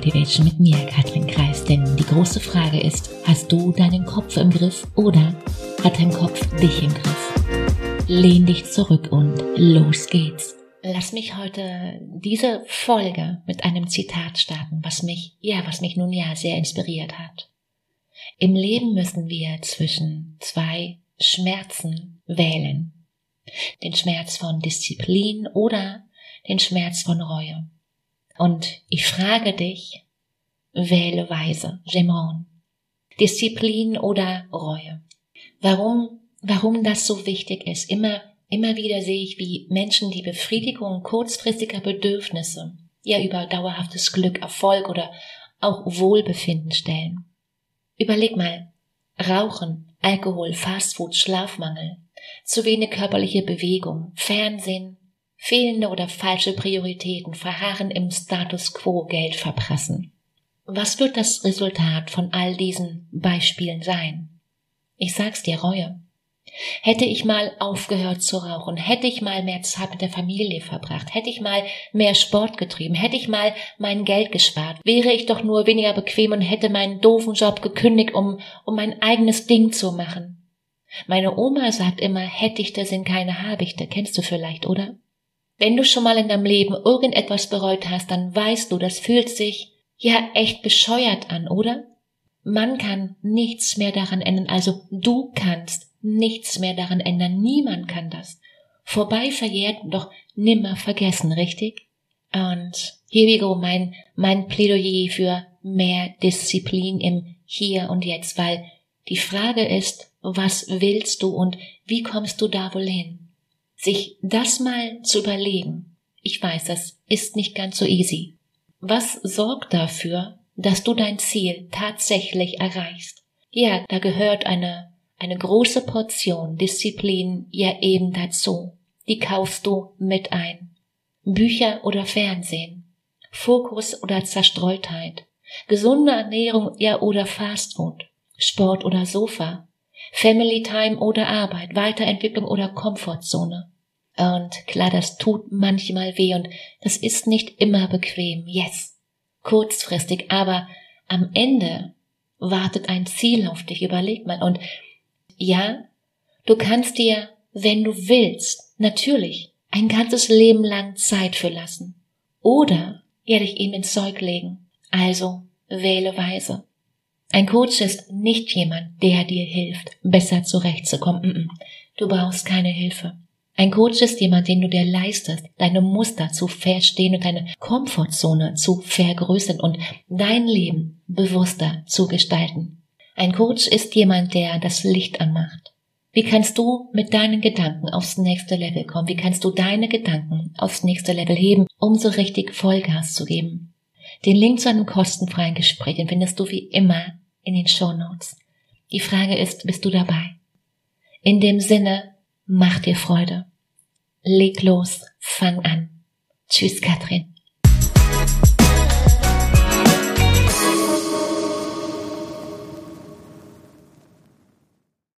Motivation mit mir, Katrin Kreis. Denn die große Frage ist, hast du deinen Kopf im Griff oder hat dein Kopf dich im Griff? Lehn dich zurück und los geht's. Lass mich heute diese Folge mit einem Zitat starten, was mich, ja, was mich nun ja sehr inspiriert hat. Im Leben müssen wir zwischen zwei Schmerzen wählen. Den Schmerz von Disziplin oder den Schmerz von Reue. Und ich frage dich, wähle weise, Gemron. Disziplin oder Reue. Warum, warum das so wichtig ist. Immer, immer wieder sehe ich, wie Menschen die Befriedigung kurzfristiger Bedürfnisse ja über dauerhaftes Glück, Erfolg oder auch Wohlbefinden stellen. Überleg mal, Rauchen, Alkohol, Fastfood, Schlafmangel, zu wenig körperliche Bewegung, Fernsehen, fehlende oder falsche Prioritäten, Verharren im Status quo, Geld verprassen. Was wird das Resultat von all diesen Beispielen sein? Ich sag's dir, Reue. Hätte ich mal aufgehört zu rauchen, hätte ich mal mehr Zeit mit der Familie verbracht, hätte ich mal mehr Sport getrieben, hätte ich mal mein Geld gespart, wäre ich doch nur weniger bequem und hätte meinen doofen Job gekündigt, um, um mein eigenes Ding zu machen. Meine Oma sagt immer, hätte ich, da sind keine Habichte, kennst du vielleicht, oder? Wenn du schon mal in deinem Leben irgendetwas bereut hast, dann weißt du, das fühlt sich ja echt bescheuert an, oder? Man kann nichts mehr daran ändern, also du kannst nichts mehr daran ändern, niemand kann das. Vorbei verjährt, doch nimmer vergessen, richtig? Und hier we go, mein, mein Plädoyer für mehr Disziplin im Hier und Jetzt, weil die Frage ist, was willst du und wie kommst du da wohl hin? Sich das mal zu überlegen. Ich weiß, das ist nicht ganz so easy. Was sorgt dafür, dass du dein Ziel tatsächlich erreichst? Ja, da gehört eine, eine große Portion Disziplin ja eben dazu. Die kaufst du mit ein. Bücher oder Fernsehen, Fokus oder Zerstreutheit, gesunde Ernährung ja oder Fastfood, Sport oder Sofa, Family Time oder Arbeit, Weiterentwicklung oder Komfortzone. Und klar, das tut manchmal weh und das ist nicht immer bequem, yes, kurzfristig, aber am Ende wartet ein Ziel auf dich, überleg mal. Und ja, du kannst dir, wenn du willst, natürlich ein ganzes Leben lang Zeit für lassen. Oder ja dich ihm ins Zeug legen. Also wähle weise. Ein Coach ist nicht jemand, der dir hilft, besser zurechtzukommen. Du brauchst keine Hilfe. Ein Coach ist jemand, den du dir leistest, deine Muster zu verstehen und deine Komfortzone zu vergrößern und dein Leben bewusster zu gestalten. Ein Coach ist jemand, der das Licht anmacht. Wie kannst du mit deinen Gedanken aufs nächste Level kommen? Wie kannst du deine Gedanken aufs nächste Level heben, um so richtig Vollgas zu geben? Den Link zu einem kostenfreien Gespräch findest du wie immer in den Show Notes. Die Frage ist, bist du dabei? In dem Sinne, mach dir Freude. Leg los, fang an. Tschüss, Katrin.